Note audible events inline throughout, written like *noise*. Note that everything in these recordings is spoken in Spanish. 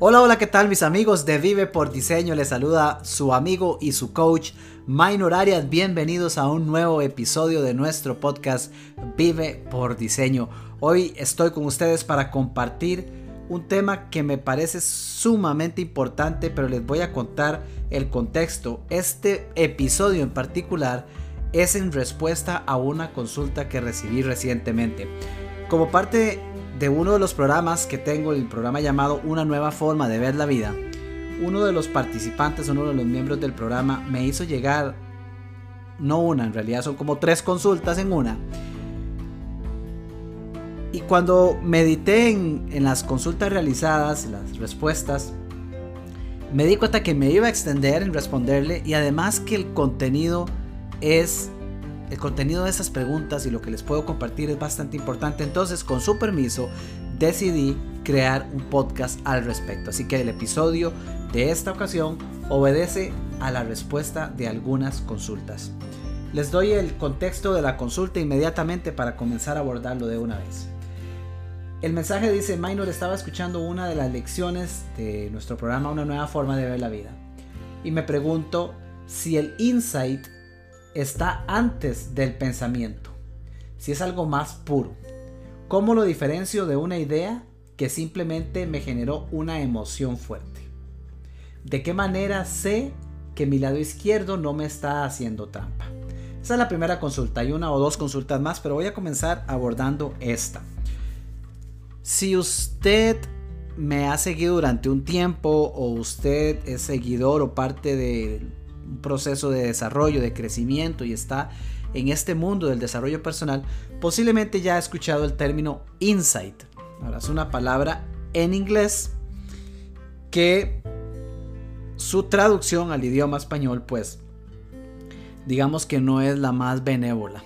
Hola, hola, ¿qué tal mis amigos de Vive por Diseño? Les saluda su amigo y su coach Minor Arias. Bienvenidos a un nuevo episodio de nuestro podcast Vive por Diseño. Hoy estoy con ustedes para compartir un tema que me parece sumamente importante, pero les voy a contar el contexto. Este episodio en particular es en respuesta a una consulta que recibí recientemente. Como parte de uno de los programas que tengo, el programa llamado Una nueva forma de ver la vida, uno de los participantes, uno de los miembros del programa me hizo llegar, no una, en realidad son como tres consultas en una. Y cuando medité en, en las consultas realizadas, las respuestas, me di cuenta que me iba a extender en responderle y además que el contenido es el contenido de esas preguntas y lo que les puedo compartir es bastante importante. Entonces, con su permiso, decidí crear un podcast al respecto. Así que el episodio de esta ocasión obedece a la respuesta de algunas consultas. Les doy el contexto de la consulta inmediatamente para comenzar a abordarlo de una vez. El mensaje dice, Minor estaba escuchando una de las lecciones de nuestro programa Una nueva forma de ver la vida. Y me pregunto si el insight está antes del pensamiento, si es algo más puro. ¿Cómo lo diferencio de una idea que simplemente me generó una emoción fuerte? ¿De qué manera sé que mi lado izquierdo no me está haciendo trampa? Esa es la primera consulta. Hay una o dos consultas más, pero voy a comenzar abordando esta. Si usted me ha seguido durante un tiempo o usted es seguidor o parte de un proceso de desarrollo, de crecimiento y está en este mundo del desarrollo personal, posiblemente ya ha escuchado el término insight. Ahora es una palabra en inglés que su traducción al idioma español, pues, digamos que no es la más benévola.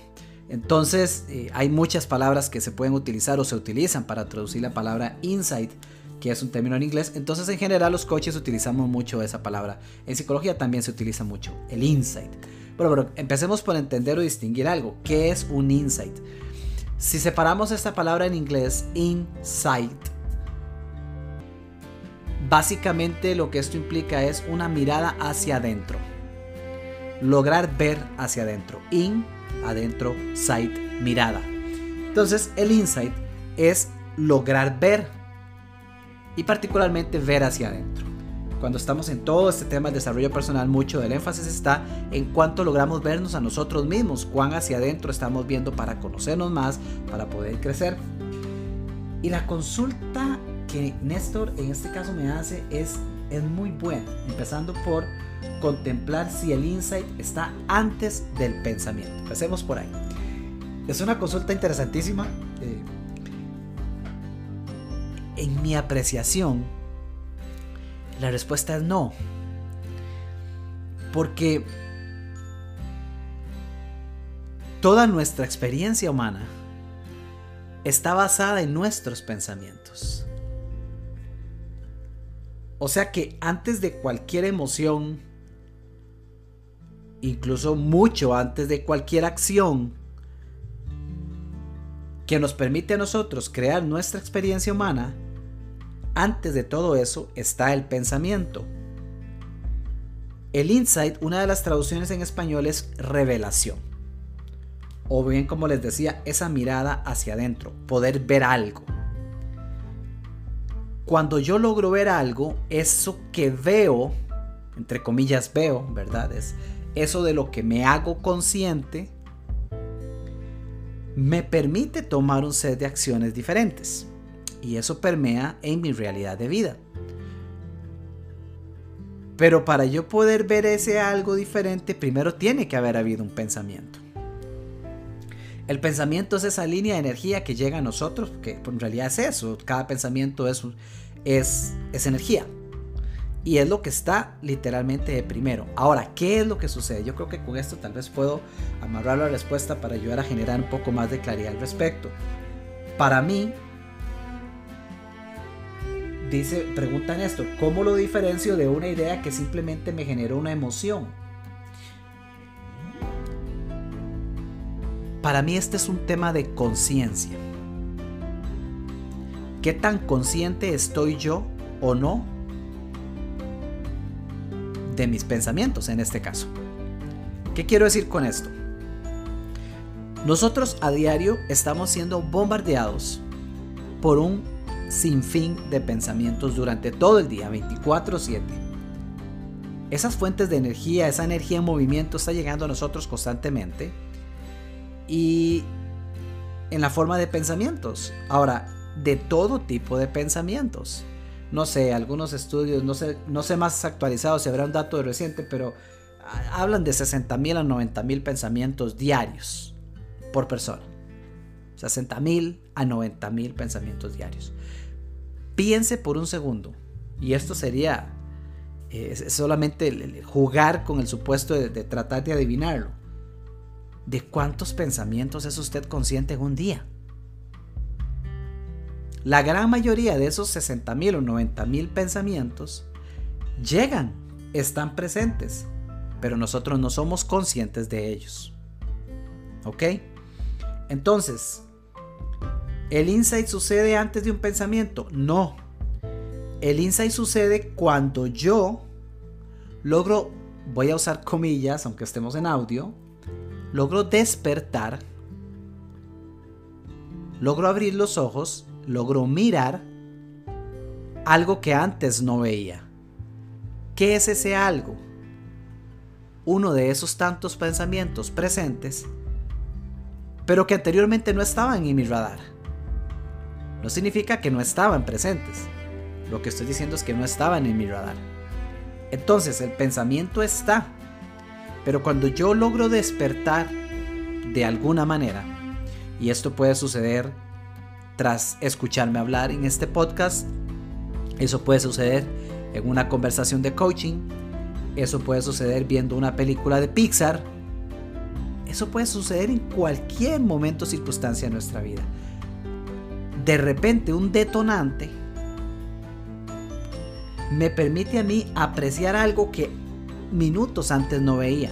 Entonces, eh, hay muchas palabras que se pueden utilizar o se utilizan para traducir la palabra insight que es un término en inglés. Entonces en general los coaches utilizamos mucho esa palabra. En psicología también se utiliza mucho, el insight. Bueno, pero empecemos por entender o distinguir algo. ¿Qué es un insight? Si separamos esta palabra en inglés, insight, básicamente lo que esto implica es una mirada hacia adentro. Lograr ver hacia adentro. In, adentro, sight, mirada. Entonces el insight es lograr ver y particularmente ver hacia adentro. Cuando estamos en todo este tema del desarrollo personal, mucho del énfasis está en cuánto logramos vernos a nosotros mismos, cuán hacia adentro estamos viendo para conocernos más, para poder crecer. Y la consulta que Néstor en este caso me hace es, es muy buena, empezando por contemplar si el insight está antes del pensamiento. Empecemos por ahí. Es una consulta interesantísima. Eh, en mi apreciación, la respuesta es no. Porque toda nuestra experiencia humana está basada en nuestros pensamientos. O sea que antes de cualquier emoción, incluso mucho antes de cualquier acción que nos permite a nosotros crear nuestra experiencia humana, antes de todo eso está el pensamiento. El insight, una de las traducciones en español es revelación. O bien, como les decía, esa mirada hacia adentro, poder ver algo. Cuando yo logro ver algo, eso que veo, entre comillas veo, ¿verdad? Es eso de lo que me hago consciente, me permite tomar un set de acciones diferentes y eso permea en mi realidad de vida. Pero para yo poder ver ese algo diferente, primero tiene que haber habido un pensamiento. El pensamiento es esa línea de energía que llega a nosotros, que en realidad es eso, cada pensamiento es, es, es energía. Y es lo que está literalmente de primero. Ahora, ¿qué es lo que sucede? Yo creo que con esto tal vez puedo amarrar la respuesta para ayudar a generar un poco más de claridad al respecto. Para mí, dice, preguntan esto, ¿cómo lo diferencio de una idea que simplemente me generó una emoción? Para mí este es un tema de conciencia. ¿Qué tan consciente estoy yo o no de mis pensamientos en este caso. ¿Qué quiero decir con esto? Nosotros a diario estamos siendo bombardeados por un sinfín de pensamientos durante todo el día, 24/7. Esas fuentes de energía, esa energía en movimiento está llegando a nosotros constantemente y en la forma de pensamientos. Ahora, de todo tipo de pensamientos. No sé, algunos estudios, no sé, no sé más actualizados si habrá un dato reciente, pero hablan de 60 mil a 90 mil pensamientos diarios por persona. 60 mil a 90 mil pensamientos diarios. Piense por un segundo, y esto sería eh, solamente jugar con el supuesto de, tratar de adivinarlo. ¿De cuántos pensamientos es usted consciente en un día? La gran mayoría de esos 60 mil o 90 mil pensamientos llegan, están presentes, pero nosotros no somos conscientes de ellos. ¿Ok? Entonces, ¿el insight sucede antes de un pensamiento? No. El insight sucede cuando yo logro, voy a usar comillas, aunque estemos en audio, logro despertar, logro abrir los ojos, logro mirar algo que antes no veía. ¿Qué es ese algo? Uno de esos tantos pensamientos presentes pero que anteriormente no estaban en mi radar. No significa que no estaban presentes. Lo que estoy diciendo es que no estaban en mi radar. Entonces el pensamiento está, pero cuando yo logro despertar de alguna manera, y esto puede suceder tras escucharme hablar en este podcast, eso puede suceder en una conversación de coaching, eso puede suceder viendo una película de Pixar, eso puede suceder en cualquier momento o circunstancia de nuestra vida. De repente un detonante me permite a mí apreciar algo que minutos antes no veía.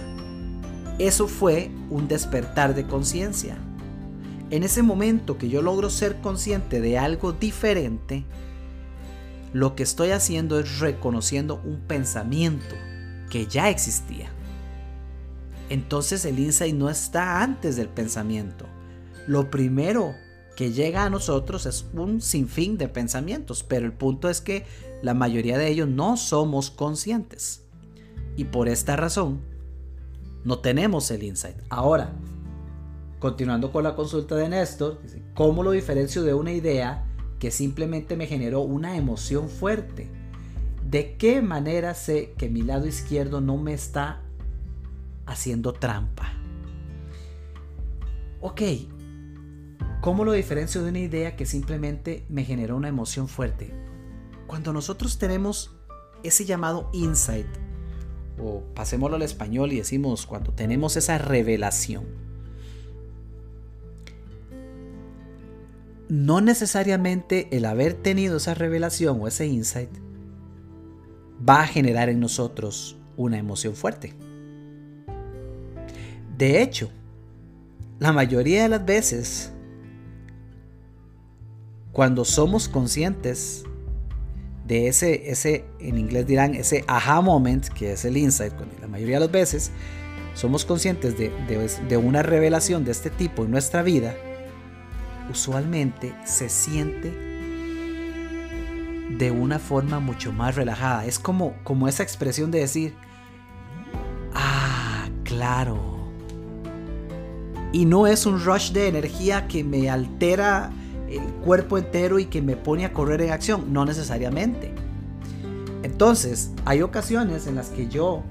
Eso fue un despertar de conciencia. En ese momento que yo logro ser consciente de algo diferente, lo que estoy haciendo es reconociendo un pensamiento que ya existía entonces el insight no está antes del pensamiento. Lo primero que llega a nosotros es un sinfín de pensamientos, pero el punto es que la mayoría de ellos no somos conscientes. Y por esta razón, no tenemos el insight. Ahora, continuando con la consulta de Néstor, ¿cómo lo diferencio de una idea que simplemente me generó una emoción fuerte? ¿De qué manera sé que mi lado izquierdo no me está haciendo trampa. Ok, ¿cómo lo diferencio de una idea que simplemente me generó una emoción fuerte? Cuando nosotros tenemos ese llamado insight, o pasémoslo al español y decimos cuando tenemos esa revelación, no necesariamente el haber tenido esa revelación o ese insight va a generar en nosotros una emoción fuerte. De hecho, la mayoría de las veces, cuando somos conscientes de ese, ese, en inglés dirán, ese aha moment, que es el insight, la mayoría de las veces somos conscientes de, de una revelación de este tipo en nuestra vida, usualmente se siente de una forma mucho más relajada. Es como, como esa expresión de decir, ah, claro, y no es un rush de energía que me altera el cuerpo entero y que me pone a correr en acción, no necesariamente. Entonces, hay ocasiones en las que yo,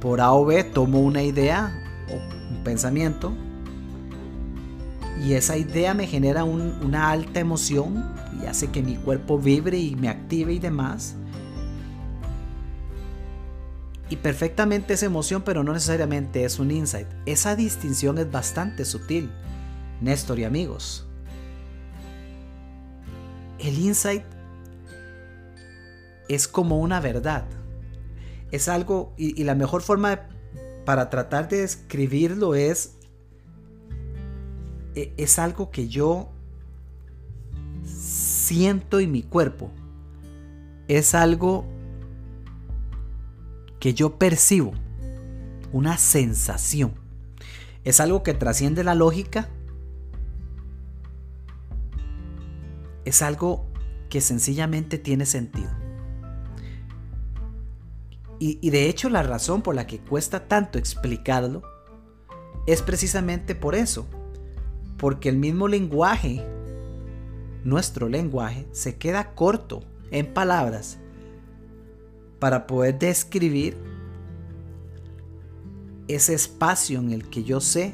por A o B, tomo una idea o un pensamiento y esa idea me genera una alta emoción y hace que mi cuerpo vibre y me active y demás y perfectamente es emoción, pero no necesariamente es un insight. Esa distinción es bastante sutil, Néstor y amigos. El insight es como una verdad. Es algo, y, la mejor forma para tratar de describirlo es, e, es algo que yo siento en mi cuerpo. Es algo que yo percibo, una sensación, es algo que trasciende la lógica, es algo que sencillamente tiene sentido. Y, de hecho la razón por la que cuesta tanto explicarlo es precisamente por eso. Porque el mismo lenguaje, nuestro lenguaje, se queda corto en palabras para poder describir ese espacio en el que yo sé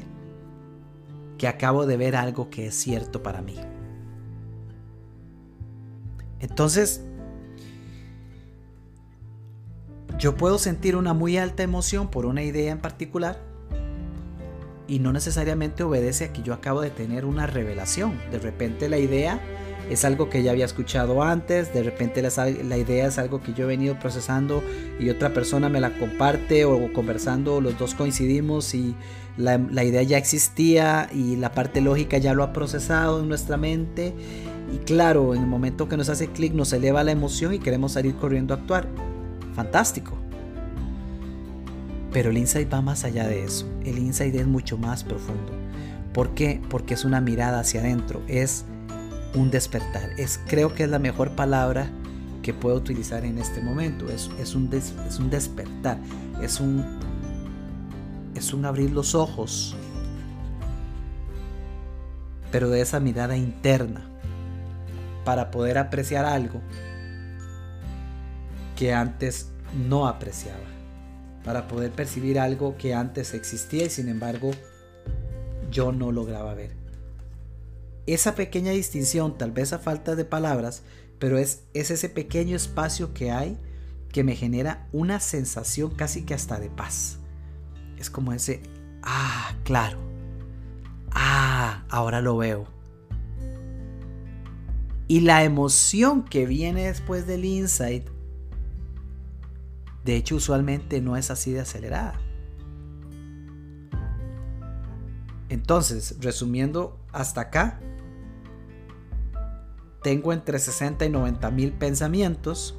que acabo de ver algo que es cierto para mí. Entonces, yo puedo sentir una muy alta emoción por una idea en particular y no necesariamente obedece a que yo acabo de tener una revelación. De repente la idea es algo que ya había escuchado antes, de repente la, idea es algo que yo he venido procesando y otra persona me la comparte o conversando, los dos coincidimos y la, idea ya existía y la parte lógica ya lo ha procesado en nuestra mente. Y claro, en el momento que nos hace clic nos eleva la emoción y queremos salir corriendo a actuar. Fantástico. Pero el insight va más allá de eso. El insight es mucho más profundo. ¿Por qué? Porque es una mirada hacia adentro. Es un despertar. Es, creo que es la mejor palabra que puedo utilizar en este momento. Es, es, un, es un despertar. Es un, es un abrir los ojos. Pero de esa mirada interna. Para poder apreciar algo que antes no apreciaba. Para poder percibir algo que antes existía y sin embargo yo no lograba ver esa pequeña distinción, tal vez a falta de palabras, pero es, es ese pequeño espacio que hay que me genera una sensación casi que hasta de paz. Es como ese, ah, claro, ah, ahora lo veo. Y la emoción que viene después del insight, de hecho usualmente no es así de acelerada. Entonces, resumiendo hasta acá, tengo entre 60 y 90 mil pensamientos.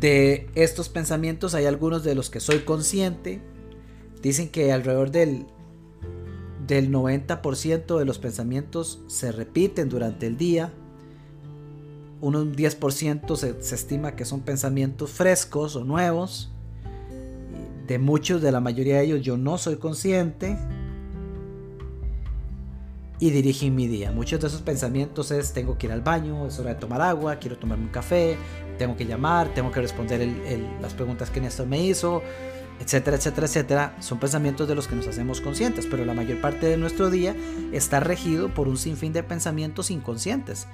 De estos pensamientos hay algunos de los que soy consciente. Dicen que alrededor del, del 90% de los pensamientos se repiten durante el día. Un 10% se, estima que son pensamientos frescos o nuevos. De muchos, de la mayoría de ellos, yo no soy consciente y dirigí mi día. Muchos de esos pensamientos es tengo que ir al baño, es hora de tomar agua, quiero tomarme un café, tengo que llamar, tengo que responder las preguntas que Néstor me hizo, etcétera, etcétera, etcétera. Son pensamientos de los que nos hacemos conscientes, pero la mayor parte de nuestro día está regido por un sinfín de pensamientos inconscientes.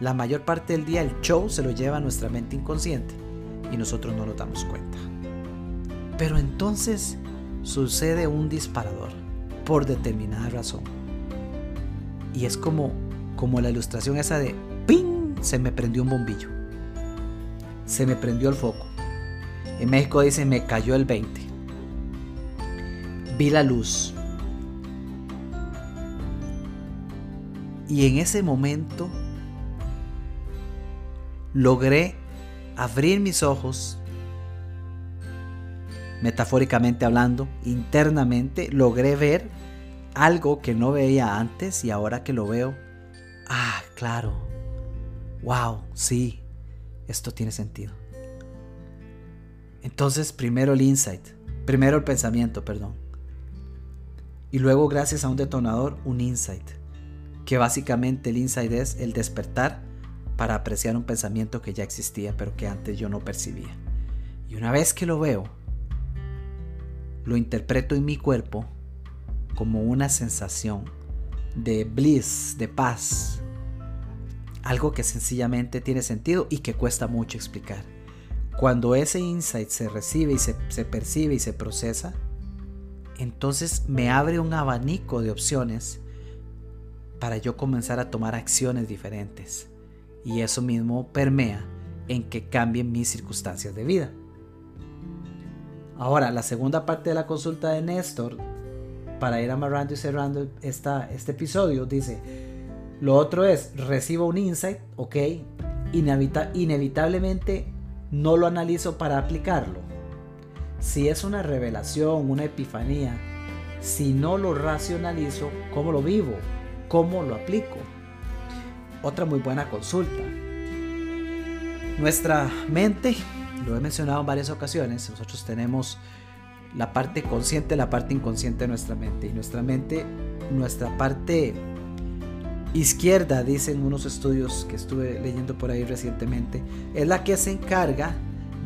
La mayor parte del día el show se lo lleva a nuestra mente inconsciente y nosotros no nos damos cuenta. Pero entonces sucede un disparador por determinada razón y es como, como la ilustración esa de ¡ping! Se me prendió un bombillo. Se me prendió el foco. En México dice me cayó el 20. Vi la luz. Y en ese momento logré abrir mis ojos, metafóricamente hablando, internamente, logré ver algo que no veía antes y ahora que lo veo, ah, claro, wow, sí, esto tiene sentido. Entonces, primero el insight, primero el pensamiento, perdón. Y luego, gracias a un detonador, un insight. Que básicamente el insight es el despertar para apreciar un pensamiento que ya existía, pero que antes yo no percibía. Y una vez que lo veo, lo interpreto en mi cuerpo como una sensación de bliss, de paz. Algo que sencillamente tiene sentido y que cuesta mucho explicar. Cuando ese insight se recibe y se, percibe y se procesa, entonces me abre un abanico de opciones para yo comenzar a tomar acciones diferentes. Y eso mismo permea en que cambien mis circunstancias de vida. Ahora, la segunda parte de la consulta de Néstor para ir amarrando y cerrando esta, este episodio, dice, lo otro es, recibo un insight, ok, inevitablemente no lo analizo para aplicarlo. Si es una revelación, una epifanía, si no lo racionalizo, ¿cómo lo vivo? ¿Cómo lo aplico? Otra muy buena consulta. Nuestra mente, lo he mencionado en varias ocasiones, nosotros tenemos la parte consciente, la parte inconsciente de nuestra mente. Y nuestra mente, nuestra parte izquierda, dicen unos estudios que estuve leyendo por ahí recientemente, es la que se encarga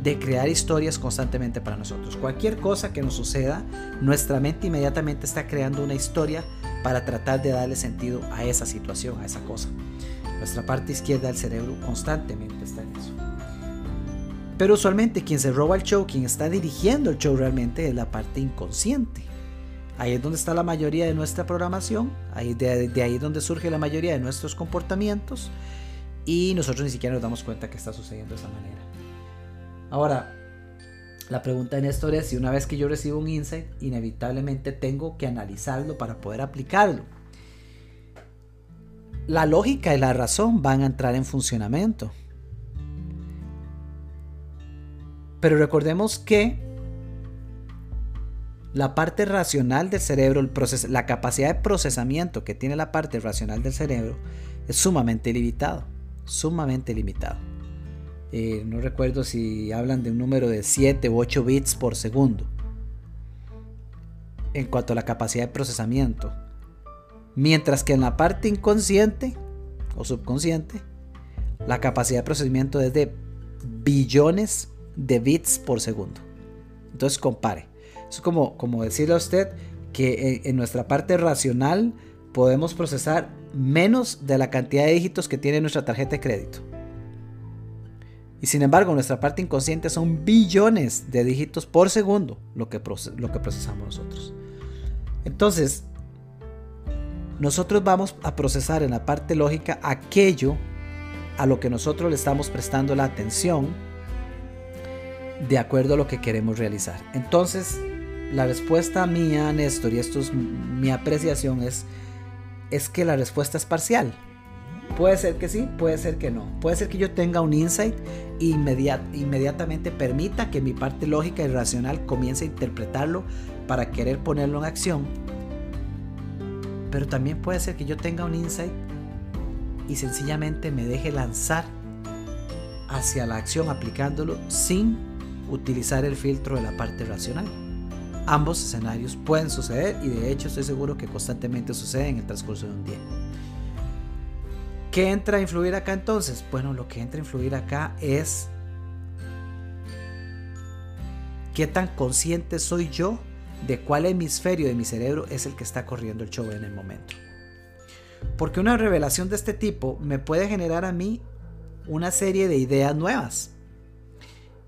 de crear historias constantemente para nosotros. Cualquier cosa que nos suceda, nuestra mente inmediatamente está creando una historia para tratar de darle sentido a esa situación, a esa cosa. Nuestra parte izquierda del cerebro constantemente está en eso. Pero usualmente quien se roba el show, quien está dirigiendo el show realmente es la parte inconsciente. Ahí es donde está la mayoría de nuestra programación, ahí de, ahí es donde surge la mayoría de nuestros comportamientos y nosotros ni siquiera nos damos cuenta que está sucediendo de esa manera. Ahora, la pregunta en esto es si una vez que yo recibo un insight, inevitablemente tengo que analizarlo para poder aplicarlo. La lógica y la razón van a entrar en funcionamiento. Pero recordemos que la parte racional del cerebro, la capacidad de procesamiento que tiene la parte racional del cerebro es sumamente limitado, sumamente limitado. Eh, no recuerdo si hablan de un número de 7 u 8 bits por segundo en cuanto a la capacidad de procesamiento. Mientras que en la parte inconsciente o subconsciente, la capacidad de procesamiento es de billones de bits por segundo. Entonces compare. Es como, como decirle a usted que en, nuestra parte racional podemos procesar menos de la cantidad de dígitos que tiene nuestra tarjeta de crédito. Y sin embargo, nuestra parte inconsciente son billones de dígitos por segundo lo que, lo procesamos nosotros. Entonces, nosotros vamos a procesar en la parte lógica aquello a lo que nosotros le estamos prestando la atención de acuerdo a lo que queremos realizar. Entonces, la respuesta mía, Néstor, y esto es mi apreciación, es, es que la respuesta es parcial. Puede ser que sí, puede ser que no. Puede ser que yo tenga un insight e inmediatamente permita que mi parte lógica y racional comience a interpretarlo para querer ponerlo en acción. Pero también puede ser que yo tenga un insight y sencillamente me deje lanzar hacia la acción aplicándolo sin utilizar el filtro de la parte racional. Ambos escenarios pueden suceder y de hecho estoy seguro que constantemente sucede en el transcurso de un día. ¿Qué entra a influir acá entonces? Bueno, lo que entra a influir acá es qué tan consciente soy yo de cuál hemisferio de mi cerebro es el que está corriendo el show en el momento. Porque una revelación de este tipo me puede generar a mí una serie de ideas nuevas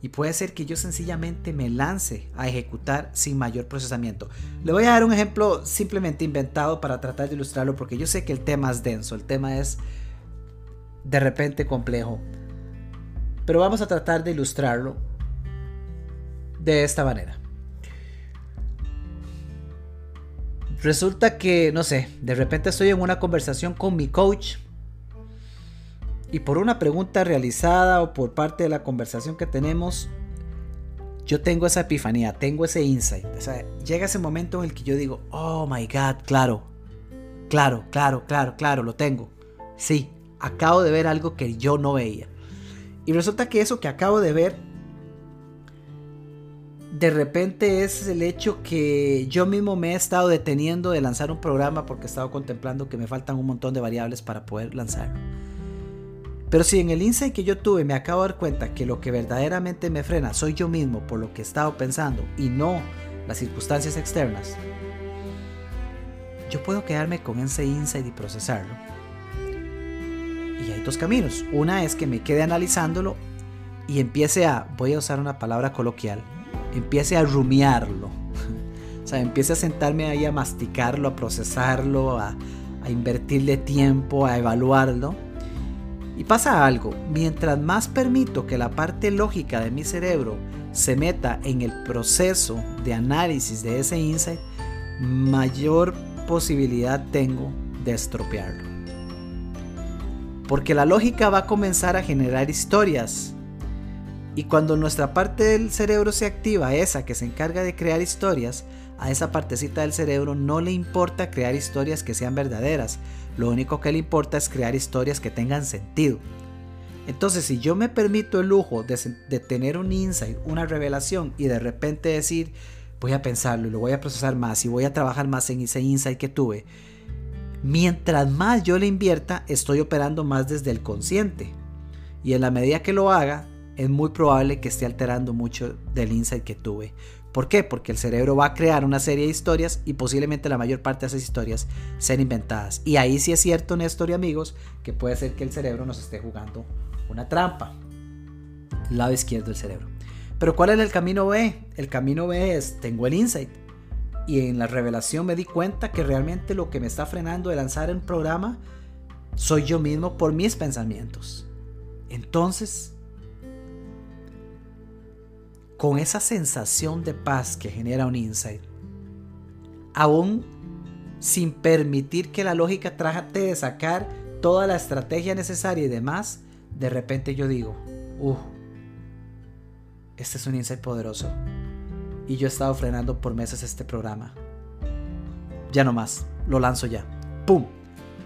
y puede ser que yo sencillamente me lance a ejecutar sin mayor procesamiento. Le voy a dar un ejemplo simplemente inventado para tratar de ilustrarlo porque yo sé que el tema es denso, el tema es de repente complejo. Pero vamos a tratar de ilustrarlo de esta manera. Resulta que, no sé, de repente estoy en una conversación con mi coach y por una pregunta realizada o por parte de la conversación que tenemos, yo tengo esa epifanía, tengo ese insight. O sea, llega ese momento en el que yo digo, oh my God, claro, claro, claro, claro, claro, lo tengo. Sí, acabo de ver algo que yo no veía. Y resulta que eso que acabo de ver, de repente es el hecho que yo mismo me he estado deteniendo de lanzar un programa porque he estado contemplando que me faltan un montón de variables para poder lanzarlo. Pero si en el insight que yo tuve me acabo de dar cuenta que lo que verdaderamente me frena soy yo mismo por lo que he estado pensando y no las circunstancias externas, yo puedo quedarme con ese insight y procesarlo. Y hay dos caminos. Una es que me quede analizándolo y empiece a, voy a usar una palabra coloquial, empiece a rumiarlo. *laughs* o sea, empiece a sentarme ahí a masticarlo, a procesarlo, a, invertirle tiempo, a evaluarlo y pasa algo, mientras más permito que la parte lógica de mi cerebro se meta en el proceso de análisis de ese insight, mayor posibilidad tengo de estropearlo. Porque la lógica va a comenzar a generar historias. Y cuando nuestra parte del cerebro se activa, esa que se encarga de crear historias, a esa partecita del cerebro no le importa crear historias que sean verdaderas. Lo único que le importa es crear historias que tengan sentido. Entonces, si yo me permito el lujo de, tener un insight, una revelación y de repente decir, voy a pensarlo y lo voy a procesar más y voy a trabajar más en ese insight que tuve, mientras más yo le invierta, estoy operando más desde el consciente. Y en la medida que lo haga, es muy probable que esté alterando mucho del insight que tuve. ¿Por qué? Porque el cerebro va a crear una serie de historias y posiblemente la mayor parte de esas historias sean inventadas. Y ahí sí es cierto, Néstor y amigos, que puede ser que el cerebro nos esté jugando una trampa. Lado izquierdo del cerebro. Pero ¿cuál es el camino B? El camino B es, tengo el insight. Y en la revelación me di cuenta que realmente lo que me está frenando de lanzar un programa soy yo mismo por mis pensamientos. Entonces, con esa sensación de paz que genera un insight, aún sin permitir que la lógica trate de sacar toda la estrategia necesaria y demás, de repente yo digo, uh, este es un insight poderoso. Y yo he estado frenando por meses este programa. Ya no más, lo lanzo ya. ¡Pum!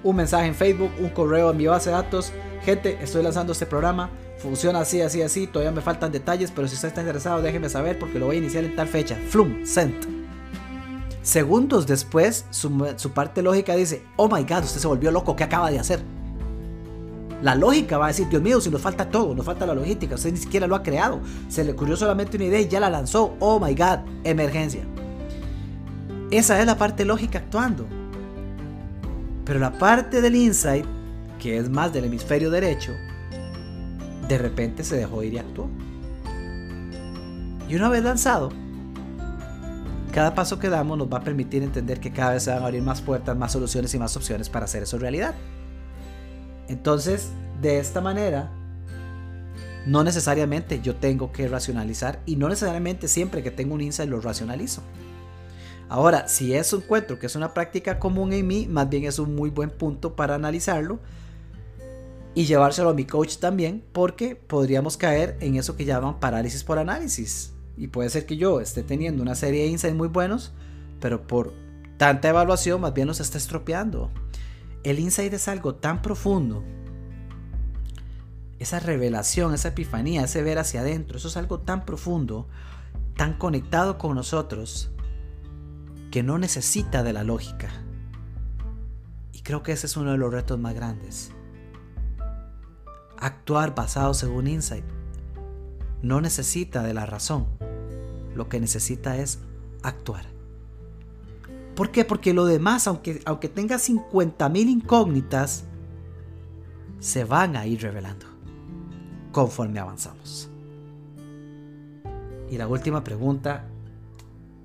Un mensaje en Facebook, un correo en mi base de datos. Gente, estoy lanzando este programa funciona así, así, así, todavía me faltan detalles, pero si usted está interesado déjeme saber porque lo voy a iniciar en tal fecha. Flum, sent. Segundos después, su, su, parte lógica dice, oh my god, usted se volvió loco, ¿qué acaba de hacer? La lógica va a decir, Dios mío, si nos falta todo, nos falta la logística, usted ni siquiera lo ha creado, se le ocurrió solamente una idea y ya la lanzó, oh my god, emergencia. Esa es la parte lógica actuando. Pero la parte del insight, que es más del hemisferio derecho, de repente se dejó ir y actuó. Y una vez lanzado, cada paso que damos nos va a permitir entender que cada vez se van a abrir más puertas, más soluciones y más opciones para hacer eso realidad. Entonces, de esta manera, no necesariamente yo tengo que racionalizar y no necesariamente siempre que tengo un insight lo racionalizo. Ahora, si es un encuentro que es una práctica común en mí, más bien es un muy buen punto para analizarlo y llevárselo a mi coach también, porque podríamos caer en eso que llaman parálisis por análisis. Y puede ser que yo esté teniendo una serie de insights muy buenos, pero por tanta evaluación más bien los está estropeando. El insight es algo tan profundo. Esa revelación, esa epifanía, ese ver hacia adentro, eso es algo tan profundo, tan conectado con nosotros, que no necesita de la lógica. Y creo que ese es uno de los retos más grandes actuar basado según insight. No necesita de la razón. Lo que necesita es actuar. ¿Por qué? Porque lo demás, aunque, aunque tenga 50.000 incógnitas, se van a ir revelando conforme avanzamos. Y la última pregunta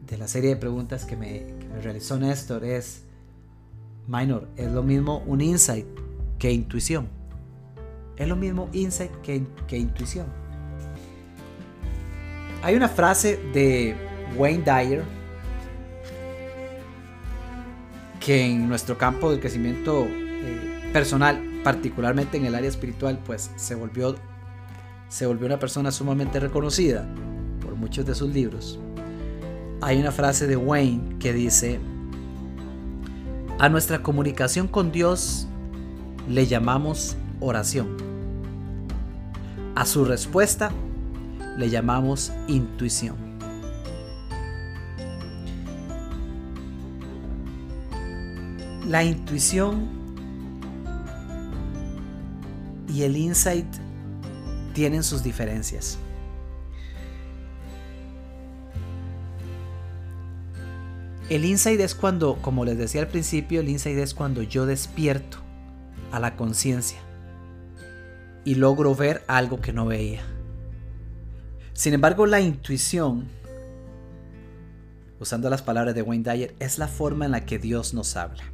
de la serie de preguntas que me, que realizó Néstor es, Minor, ¿es lo mismo un insight que intuición? Es lo mismo insight que, intuición. Hay una frase de Wayne Dyer que en nuestro campo del crecimiento eh, personal, particularmente en el área espiritual, pues se volvió, se volvió una persona sumamente reconocida por muchos de sus libros. Hay una frase de Wayne que dice, a nuestra comunicación con Dios le llamamos oración. A su respuesta le llamamos intuición. La intuición y el insight tienen sus diferencias. El insight es cuando, como les decía al principio, el insight es cuando yo despierto a la conciencia y logro ver algo que no veía. Sin embargo, la intuición, usando las palabras de Wayne Dyer, es la forma en la que Dios nos habla.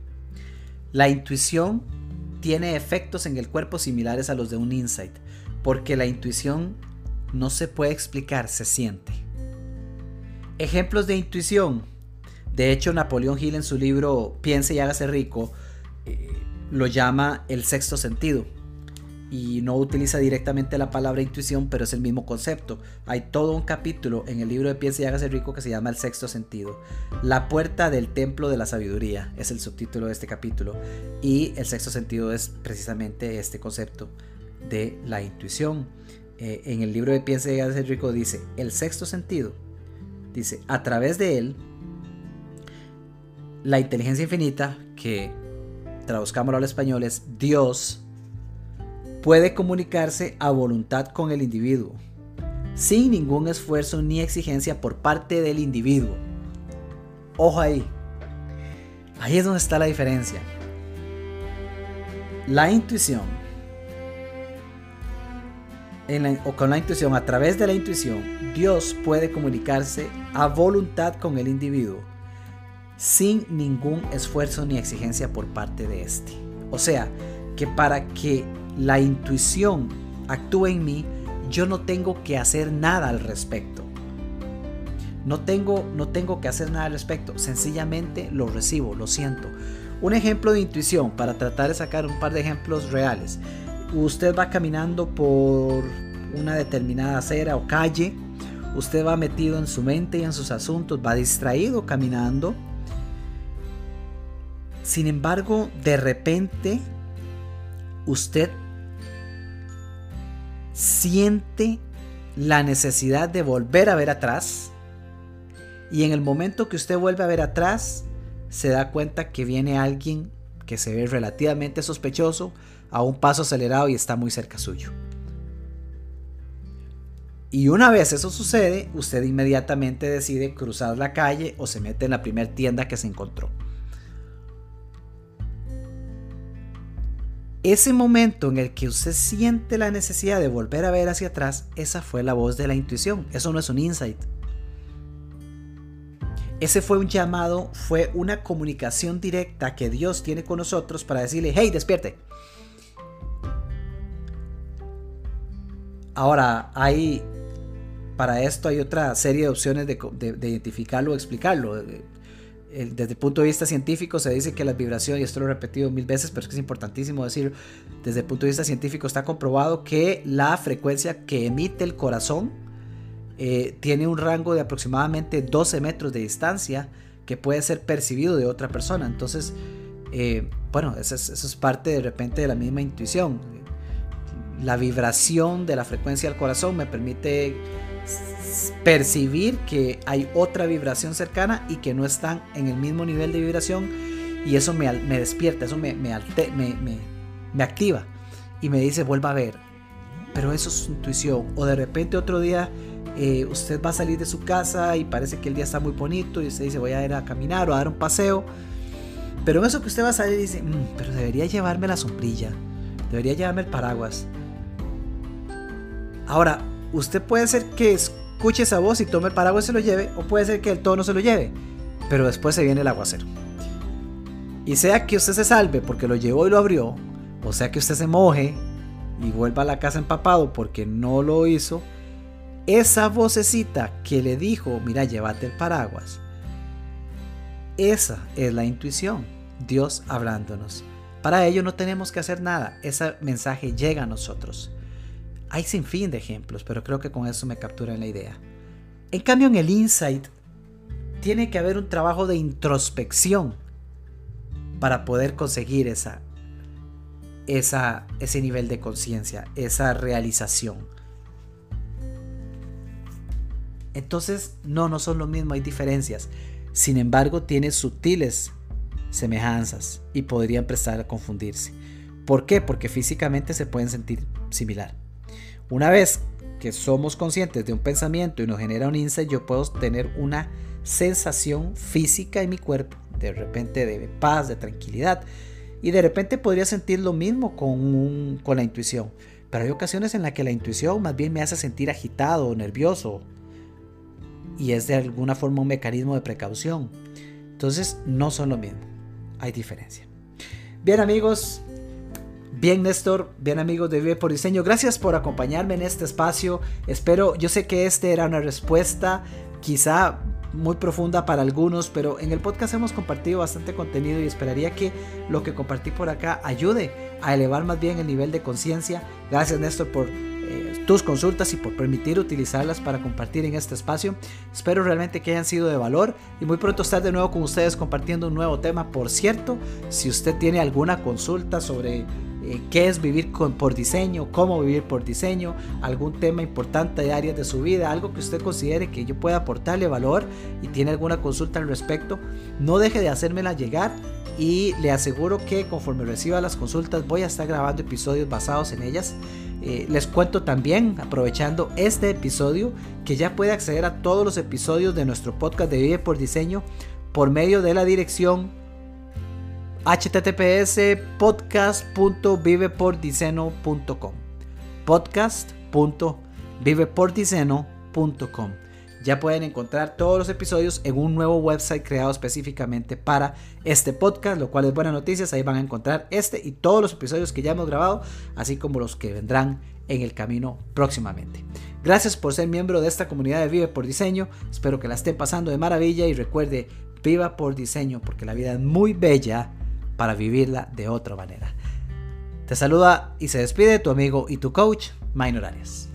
La intuición tiene efectos en el cuerpo similares a los de un insight, porque la intuición no se puede explicar, se siente. Ejemplos de intuición. De hecho, Napoleón Hill en su libro Piense y hágase rico eh, lo llama el sexto sentido y no utiliza directamente la palabra intuición, pero es el mismo concepto. Hay todo un capítulo en el libro de Piensa y hágase rico que se llama El sexto sentido. La puerta del templo de la sabiduría es el subtítulo de este capítulo. Y el sexto sentido es precisamente este concepto de la intuición. Eh, en el libro de Piensa y hágase rico dice, el sexto sentido, dice, a través de él, la inteligencia infinita, que traduzcámoslo al español es Dios, puede comunicarse a voluntad con el individuo, sin ningún esfuerzo ni exigencia por parte del individuo. Ojo ahí. Ahí es donde está la diferencia. La intuición, o con la intuición, a través de la intuición, Dios puede comunicarse a voluntad con el individuo, sin ningún esfuerzo ni exigencia por parte de este. O sea, que para que la intuición actúa en mí, yo no tengo que hacer nada al respecto. No tengo, no tengo que hacer nada al respecto, sencillamente lo recibo, lo siento. Un ejemplo de intuición para tratar de sacar un par de ejemplos reales. Usted va caminando por una determinada acera o calle, usted va metido en su mente y en sus asuntos, va distraído caminando. Sin embargo, de repente, usted siente la necesidad de volver a ver atrás y en el momento que usted vuelve a ver atrás se da cuenta que viene alguien que se ve relativamente sospechoso a un paso acelerado y está muy cerca suyo. Y una vez eso sucede, usted inmediatamente decide cruzar la calle o se mete en la primera tienda que se encontró. Ese momento en el que usted siente la necesidad de volver a ver hacia atrás, esa fue la voz de la intuición. Eso no es un insight. Ese fue un llamado, fue una comunicación directa que Dios tiene con nosotros para decirle, hey, despierte. Ahora, hay, para esto hay otra serie de opciones de, de identificarlo o explicarlo desde el punto de vista científico se dice que las vibraciones, y esto lo he repetido mil veces, pero es que es importantísimo decir, desde el punto de vista científico está comprobado que la frecuencia que emite el corazón eh, tiene un rango de aproximadamente 12 metros de distancia que puede ser percibido de otra persona. Entonces, eh, bueno, eso es, eso es parte de repente de la misma intuición. La vibración de la frecuencia del corazón me permite percibir que hay otra vibración cercana y que no están en el mismo nivel de vibración y eso me, despierta, eso me, activa y me dice vuelva a ver. Pero eso es intuición. O de repente otro día eh, usted va a salir de su casa y parece que el día está muy bonito y usted dice voy a ir a caminar o a dar un paseo. Pero eso que usted va a salir dice, mm, pero debería llevarme la sombrilla, debería llevarme el paraguas. Ahora, usted puede ser que escuche esa voz y tome el paraguas y se lo lleve, o puede ser que el todo no se lo lleve, pero después se viene el aguacero. Y sea que usted se salve porque lo llevó y lo abrió, o sea que usted se moje y vuelva a la casa empapado porque no lo hizo, esa vocecita que le dijo, mira, llévate el paraguas, esa es la intuición, Dios hablándonos. Para ello no tenemos que hacer nada, ese mensaje llega a nosotros. Hay sin fin de ejemplos, pero creo que con eso me capturan la idea. En cambio, en el insight tiene que haber un trabajo de introspección para poder conseguir esa, esa, ese nivel de conciencia, esa realización. Entonces, no, no son lo mismo, hay diferencias. Sin embargo, tiene sutiles semejanzas y podrían prestar a confundirse. ¿Por qué? Porque físicamente se pueden sentir similar. Una vez que somos conscientes de un pensamiento y nos genera un insight, yo puedo tener una sensación física en mi cuerpo, de repente de paz, de tranquilidad, y de repente podría sentir lo mismo con, con la intuición. Pero hay ocasiones en las que la intuición más bien me hace sentir agitado o nervioso, y es de alguna forma un mecanismo de precaución. Entonces no son lo mismo, hay diferencia. Bien amigos, Bien, Néstor, bien amigos de Vive por Diseño, gracias por acompañarme en este espacio. Espero, yo sé que este era una respuesta quizá muy profunda para algunos, pero en el podcast hemos compartido bastante contenido y esperaría que lo que compartí por acá ayude a elevar más bien el nivel de conciencia. Gracias Néstor por eh, tus consultas y por permitir utilizarlas para compartir en este espacio. Espero realmente que hayan sido de valor y muy pronto estar de nuevo con ustedes compartiendo un nuevo tema. Por cierto, si usted tiene alguna consulta sobre eh, qué es vivir por diseño, cómo vivir por diseño, algún tema importante de áreas de su vida, algo que usted considere que yo pueda aportarle valor y tiene alguna consulta al respecto, no deje de hacérmela llegar y le aseguro que conforme reciba las consultas voy a estar grabando episodios basados en ellas. Eh, les cuento también, aprovechando este episodio, que ya puede acceder a todos los episodios de nuestro podcast de Vive por Diseño por medio de la dirección https podcast.vivepordiceno.com podcast.vivepordiceno.com ya pueden encontrar todos los episodios en un nuevo website creado específicamente para este podcast, lo cual es buena noticias. Ahí van a encontrar este y todos los episodios que ya hemos grabado, así como los que vendrán en el camino próximamente. Gracias por ser miembro de esta comunidad de Vive por Diseño. Espero que la estén pasando de maravilla y recuerde, viva por diseño, porque la vida es muy bella para vivirla de otra manera. Te saluda y se despide tu amigo y tu coach, Minor Arias.